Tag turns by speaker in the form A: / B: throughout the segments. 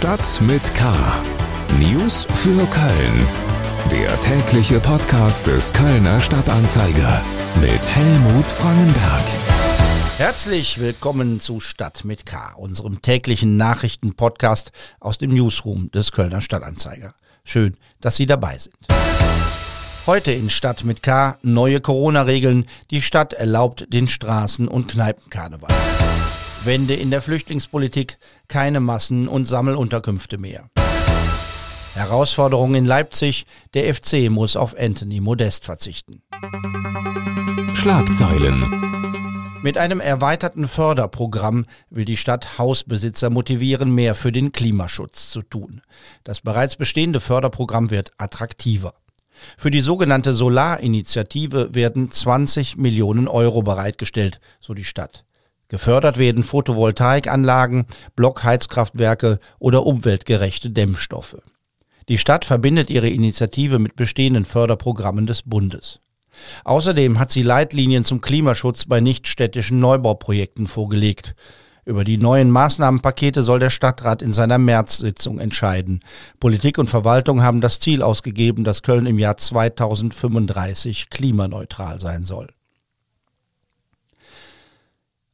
A: Stadt mit K. News für Köln. Der tägliche Podcast des Kölner Stadtanzeiger mit Helmut Frangenberg.
B: Herzlich willkommen zu Stadt mit K, unserem täglichen Nachrichtenpodcast aus dem Newsroom des Kölner Stadtanzeiger. Schön, dass Sie dabei sind. Heute in Stadt mit K neue Corona-Regeln. Die Stadt erlaubt den Straßen- und Kneipenkarneval. Wende in der Flüchtlingspolitik, keine Massen- und Sammelunterkünfte mehr. Herausforderung in Leipzig, der FC muss auf Anthony Modest verzichten.
A: Schlagzeilen.
B: Mit einem erweiterten Förderprogramm will die Stadt Hausbesitzer motivieren, mehr für den Klimaschutz zu tun. Das bereits bestehende Förderprogramm wird attraktiver. Für die sogenannte Solarinitiative werden 20 Millionen Euro bereitgestellt, so die Stadt. Gefördert werden Photovoltaikanlagen, Blockheizkraftwerke oder umweltgerechte Dämmstoffe. Die Stadt verbindet ihre Initiative mit bestehenden Förderprogrammen des Bundes. Außerdem hat sie Leitlinien zum Klimaschutz bei nichtstädtischen Neubauprojekten vorgelegt. Über die neuen Maßnahmenpakete soll der Stadtrat in seiner März-Sitzung entscheiden. Politik und Verwaltung haben das Ziel ausgegeben, dass Köln im Jahr 2035 klimaneutral sein soll.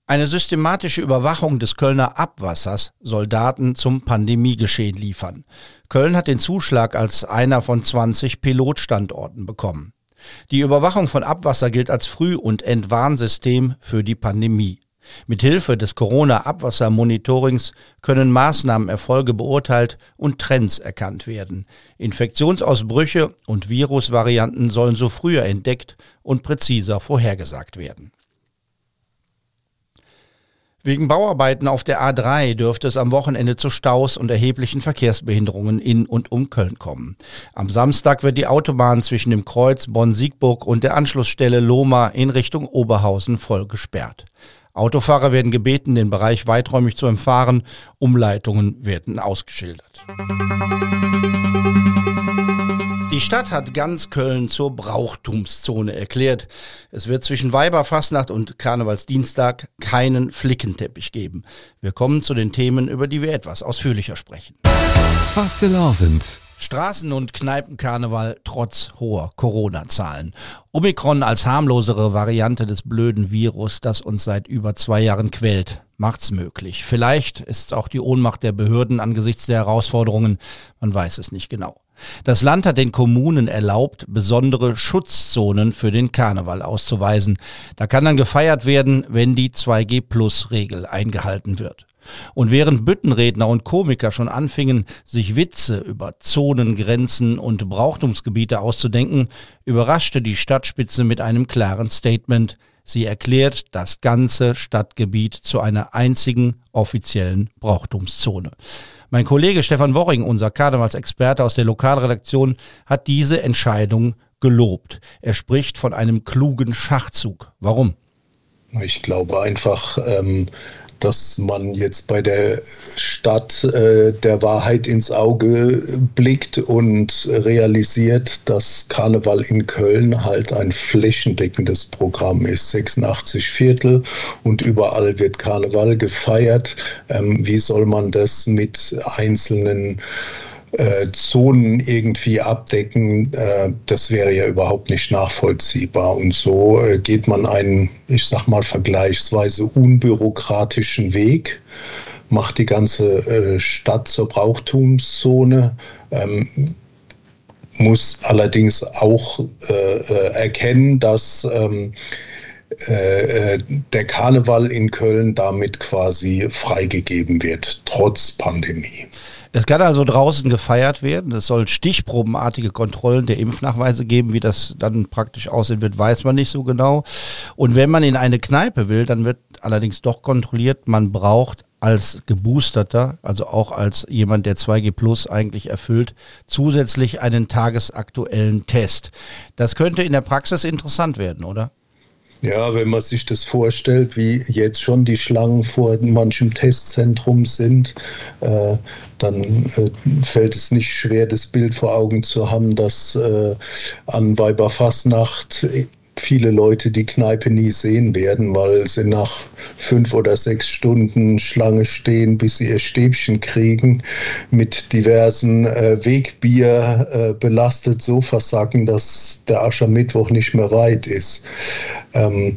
B: Eine systematische Überwachung des Kölner Abwassers soll Daten zum Pandemiegeschehen liefern. Köln hat den Zuschlag als einer von 20 Pilotstandorten bekommen. Die Überwachung von Abwasser gilt als Früh- und Entwarnsystem für die Pandemie. Mithilfe des Corona-Abwassermonitorings können Maßnahmenerfolge beurteilt und Trends erkannt werden. Infektionsausbrüche und Virusvarianten sollen so früher entdeckt und präziser vorhergesagt werden. Wegen Bauarbeiten auf der A3 dürfte es am Wochenende zu Staus und erheblichen Verkehrsbehinderungen in und um Köln kommen. Am Samstag wird die Autobahn zwischen dem Kreuz Bonn-Siegburg und der Anschlussstelle Lohmar in Richtung Oberhausen voll gesperrt. Autofahrer werden gebeten, den Bereich weiträumig zu umfahren. Umleitungen werden ausgeschildert. Die Stadt hat ganz Köln zur Brauchtumszone erklärt. Es wird zwischen Weiberfastnacht und Karnevalsdienstag keinen Flickenteppich geben. Wir kommen zu den Themen, über die wir etwas ausführlicher sprechen.
A: Fastelavend.
B: Straßen- und Kneipenkarneval trotz hoher Corona-Zahlen. Omikron als harmlosere Variante des blöden Virus, das uns seit über zwei Jahren quält, macht's möglich. Vielleicht ist auch die Ohnmacht der Behörden angesichts der Herausforderungen, man weiß es nicht genau. Das Land hat den Kommunen erlaubt, besondere Schutzzonen für den Karneval auszuweisen. Da kann dann gefeiert werden, wenn die 2G-Plus-Regel eingehalten wird. Und während Büttenredner und Komiker schon anfingen, sich Witze über Zonengrenzen und Brauchtumsgebiete auszudenken, überraschte die Stadtspitze mit einem klaren Statement. Sie erklärt das ganze Stadtgebiet zu einer einzigen offiziellen Brauchtumszone. Mein Kollege Stefan Worring, unser Karnevalsexperte aus der Lokalredaktion, hat diese Entscheidung gelobt. Er spricht von einem klugen Schachzug. Warum?
C: Ich glaube einfach, ähm, dass man jetzt bei der Stadt äh, der Wahrheit ins Auge blickt und realisiert, dass Karneval in Köln halt ein flächendeckendes Programm ist. 86 Viertel und überall wird Karneval gefeiert. Ähm, wie soll man das mit einzelnen äh, Zonen irgendwie abdecken, äh, das wäre ja überhaupt nicht nachvollziehbar. Und so äh, geht man einen, ich sag mal, vergleichsweise unbürokratischen Weg, macht die ganze äh, Stadt zur Brauchtumszone. Ähm, muss allerdings auch äh, äh, erkennen, dass ähm, der Karneval in Köln damit quasi freigegeben wird, trotz Pandemie.
B: Es kann also draußen gefeiert werden. Es soll stichprobenartige Kontrollen der Impfnachweise geben. Wie das dann praktisch aussehen wird, weiß man nicht so genau. Und wenn man in eine Kneipe will, dann wird allerdings doch kontrolliert. Man braucht als Geboosterter, also auch als jemand, der 2G Plus eigentlich erfüllt, zusätzlich einen tagesaktuellen Test. Das könnte in der Praxis interessant werden, oder?
C: Ja, wenn man sich das vorstellt, wie jetzt schon die Schlangen vor manchem Testzentrum sind, äh, dann äh, fällt es nicht schwer, das Bild vor Augen zu haben, dass äh, an Weiberfassnacht viele Leute die Kneipe nie sehen werden, weil sie nach fünf oder sechs Stunden Schlange stehen, bis sie ihr Stäbchen kriegen, mit diversen äh, Wegbier äh, belastet so versacken, dass der Aschermittwoch nicht mehr weit ist. Ähm,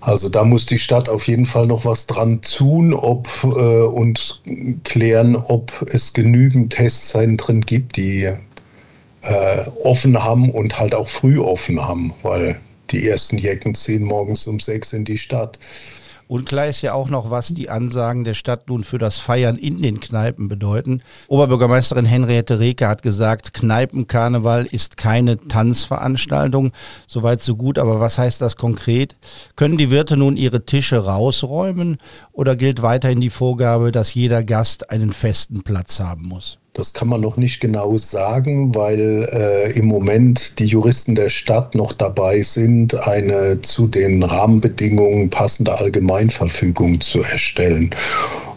C: also da muss die Stadt auf jeden Fall noch was dran tun ob, äh, und klären, ob es genügend Testzentren gibt, die äh, offen haben und halt auch früh offen haben, weil die ersten Jecken ziehen morgens um sechs in die Stadt.
B: Unklar ist ja auch noch, was die Ansagen der Stadt nun für das Feiern in den Kneipen bedeuten. Oberbürgermeisterin Henriette Reke hat gesagt, Kneipenkarneval ist keine Tanzveranstaltung. Soweit so gut, aber was heißt das konkret? Können die Wirte nun ihre Tische rausräumen oder gilt weiterhin die Vorgabe, dass jeder Gast einen festen Platz haben muss?
C: Das kann man noch nicht genau sagen, weil äh, im Moment die Juristen der Stadt noch dabei sind, eine zu den Rahmenbedingungen passende Allgemeinverfügung zu erstellen.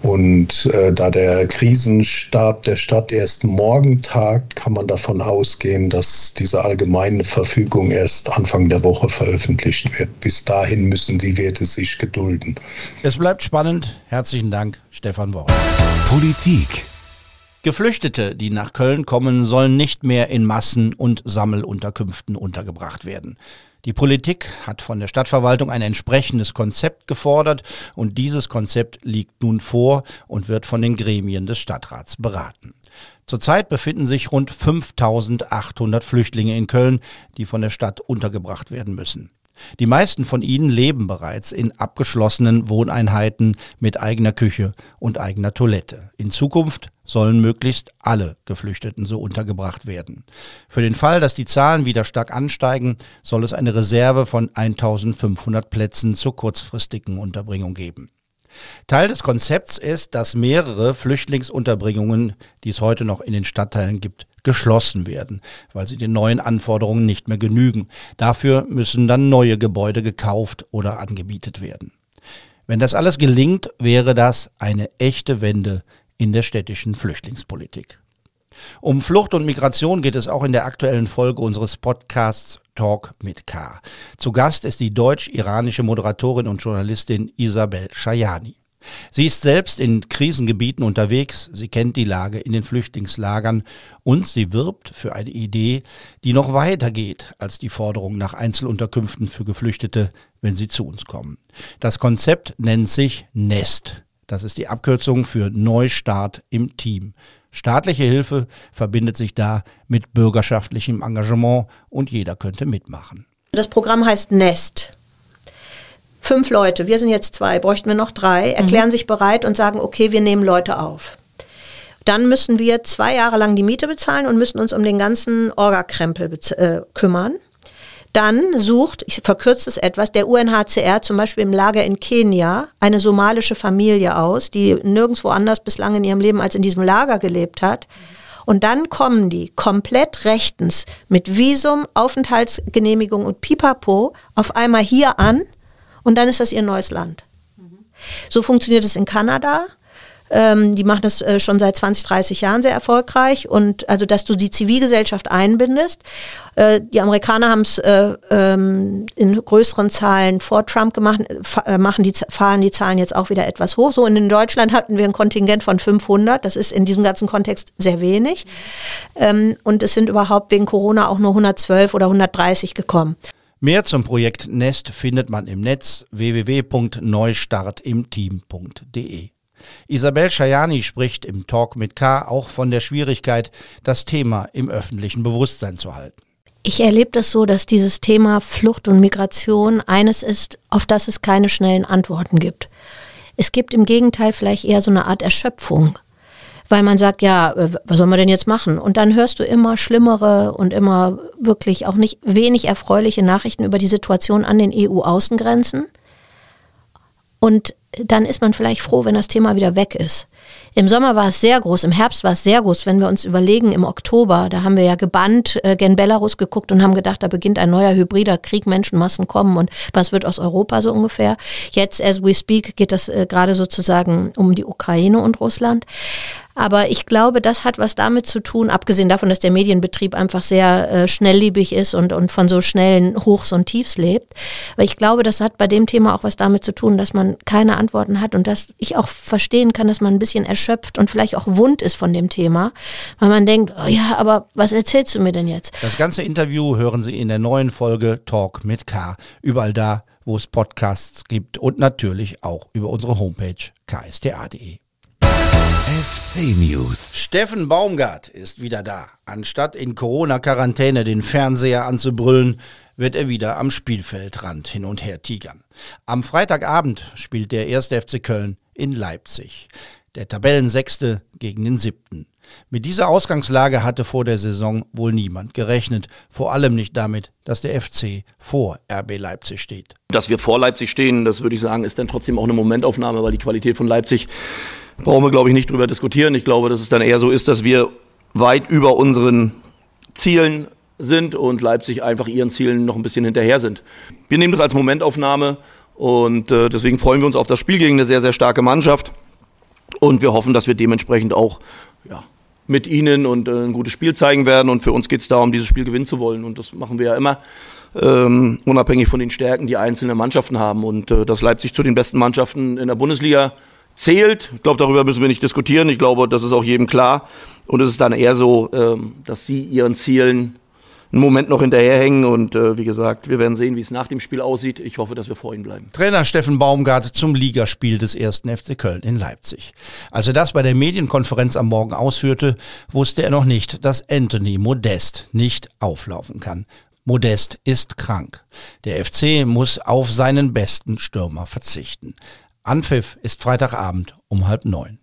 C: Und äh, da der Krisenstab der Stadt erst morgen tagt, kann man davon ausgehen, dass diese allgemeine Verfügung erst Anfang der Woche veröffentlicht wird. Bis dahin müssen die Werte sich gedulden.
B: Es bleibt spannend. Herzlichen Dank, Stefan Worm.
A: Politik
B: Geflüchtete, die nach Köln kommen, sollen nicht mehr in Massen- und Sammelunterkünften untergebracht werden. Die Politik hat von der Stadtverwaltung ein entsprechendes Konzept gefordert und dieses Konzept liegt nun vor und wird von den Gremien des Stadtrats beraten. Zurzeit befinden sich rund 5800 Flüchtlinge in Köln, die von der Stadt untergebracht werden müssen. Die meisten von ihnen leben bereits in abgeschlossenen Wohneinheiten mit eigener Küche und eigener Toilette. In Zukunft sollen möglichst alle Geflüchteten so untergebracht werden. Für den Fall, dass die Zahlen wieder stark ansteigen, soll es eine Reserve von 1500 Plätzen zur kurzfristigen Unterbringung geben. Teil des Konzepts ist, dass mehrere Flüchtlingsunterbringungen, die es heute noch in den Stadtteilen gibt, geschlossen werden, weil sie den neuen Anforderungen nicht mehr genügen. Dafür müssen dann neue Gebäude gekauft oder angemietet werden. Wenn das alles gelingt, wäre das eine echte Wende in der städtischen Flüchtlingspolitik. Um Flucht und Migration geht es auch in der aktuellen Folge unseres Podcasts Talk mit K. Zu Gast ist die deutsch-iranische Moderatorin und Journalistin Isabel Shayani. Sie ist selbst in Krisengebieten unterwegs, sie kennt die Lage in den Flüchtlingslagern und sie wirbt für eine Idee, die noch weiter geht als die Forderung nach Einzelunterkünften für Geflüchtete, wenn sie zu uns kommen. Das Konzept nennt sich Nest. Das ist die Abkürzung für Neustart im Team. Staatliche Hilfe verbindet sich da mit bürgerschaftlichem Engagement und jeder könnte mitmachen.
D: Das Programm heißt Nest fünf Leute, wir sind jetzt zwei, bräuchten wir noch drei, erklären mhm. sich bereit und sagen, okay, wir nehmen Leute auf. Dann müssen wir zwei Jahre lang die Miete bezahlen und müssen uns um den ganzen Orgakrempel äh, kümmern. Dann sucht, ich verkürze es etwas, der UNHCR zum Beispiel im Lager in Kenia eine somalische Familie aus, die nirgendwo anders bislang in ihrem Leben als in diesem Lager gelebt hat. Und dann kommen die komplett rechtens mit Visum, Aufenthaltsgenehmigung und Pipapo auf einmal hier an und dann ist das ihr neues Land. So funktioniert es in Kanada. Ähm, die machen das äh, schon seit 20, 30 Jahren sehr erfolgreich und also, dass du die Zivilgesellschaft einbindest. Äh, die Amerikaner haben es äh, ähm, in größeren Zahlen vor Trump gemacht, äh, machen die, fahren die Zahlen jetzt auch wieder etwas hoch. So und in Deutschland hatten wir ein Kontingent von 500. Das ist in diesem ganzen Kontext sehr wenig. Ähm, und es sind überhaupt wegen Corona auch nur 112 oder 130 gekommen.
B: Mehr zum Projekt Nest findet man im Netz www.neustartimteam.de. Isabel Schajani spricht im Talk mit K auch von der Schwierigkeit, das Thema im öffentlichen Bewusstsein zu halten.
D: Ich erlebe das so, dass dieses Thema Flucht und Migration eines ist, auf das es keine schnellen Antworten gibt. Es gibt im Gegenteil vielleicht eher so eine Art Erschöpfung weil man sagt, ja, äh, was soll man denn jetzt machen? Und dann hörst du immer schlimmere und immer wirklich auch nicht wenig erfreuliche Nachrichten über die Situation an den EU-Außengrenzen. Und dann ist man vielleicht froh, wenn das Thema wieder weg ist. Im Sommer war es sehr groß, im Herbst war es sehr groß. Wenn wir uns überlegen, im Oktober, da haben wir ja gebannt äh, gen Belarus geguckt und haben gedacht, da beginnt ein neuer hybrider Krieg, Menschenmassen kommen und was wird aus Europa so ungefähr. Jetzt, as we speak, geht das äh, gerade sozusagen um die Ukraine und Russland. Aber ich glaube, das hat was damit zu tun, abgesehen davon, dass der Medienbetrieb einfach sehr äh, schnelllebig ist und, und von so schnellen Hochs und Tiefs lebt. Weil ich glaube, das hat bei dem Thema auch was damit zu tun, dass man keine Antworten hat und dass ich auch verstehen kann, dass man ein bisschen erschöpft und vielleicht auch wund ist von dem Thema, weil man denkt, oh ja, aber was erzählst du mir denn jetzt?
B: Das ganze Interview hören Sie in der neuen Folge Talk mit K. Überall da, wo es Podcasts gibt und natürlich auch über unsere Homepage ksta.de.
A: FC News.
B: Steffen Baumgart ist wieder da. Anstatt in Corona-Quarantäne den Fernseher anzubrüllen, wird er wieder am Spielfeldrand hin und her tigern. Am Freitagabend spielt der erste FC Köln in Leipzig. Der Tabellensechste gegen den siebten. Mit dieser Ausgangslage hatte vor der Saison wohl niemand gerechnet. Vor allem nicht damit, dass der FC vor RB Leipzig steht.
E: Dass wir vor Leipzig stehen, das würde ich sagen, ist dann trotzdem auch eine Momentaufnahme, weil die Qualität von Leipzig brauchen wir, glaube ich, nicht drüber diskutieren. Ich glaube, dass es dann eher so ist, dass wir weit über unseren Zielen sind und Leipzig einfach ihren Zielen noch ein bisschen hinterher sind. Wir nehmen das als Momentaufnahme und äh, deswegen freuen wir uns auf das Spiel gegen eine sehr, sehr starke Mannschaft. Und wir hoffen, dass wir dementsprechend auch ja, mit ihnen und äh, ein gutes Spiel zeigen werden. Und für uns geht es darum, dieses Spiel gewinnen zu wollen. Und das machen wir ja immer, ähm, unabhängig von den Stärken, die einzelne Mannschaften haben. Und äh, dass Leipzig zu den besten Mannschaften in der Bundesliga zählt. Ich glaube, darüber müssen wir nicht diskutieren. Ich glaube, das ist auch jedem klar. Und es ist dann eher so, ähm, dass sie ihren Zielen einen Moment noch hinterherhängen. Und äh, wie gesagt, wir werden sehen, wie es nach dem Spiel aussieht. Ich hoffe, dass wir vor ihnen bleiben.
B: Trainer Steffen Baumgart zum Ligaspiel des ersten FC Köln in Leipzig. Als er das bei der Medienkonferenz am Morgen ausführte, wusste er noch nicht, dass Anthony Modest nicht auflaufen kann. Modest ist krank. Der FC muss auf seinen besten Stürmer verzichten. Anpfiff ist Freitagabend um halb neun.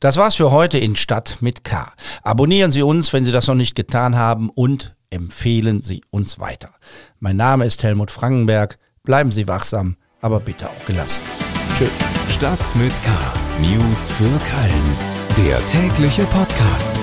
B: Das war's für heute in Stadt mit K. Abonnieren Sie uns, wenn Sie das noch nicht getan haben und empfehlen Sie uns weiter. Mein Name ist Helmut Frankenberg. Bleiben Sie wachsam, aber bitte auch gelassen.
A: Tschüss. Stadt mit K. News für Köln. Der tägliche Podcast.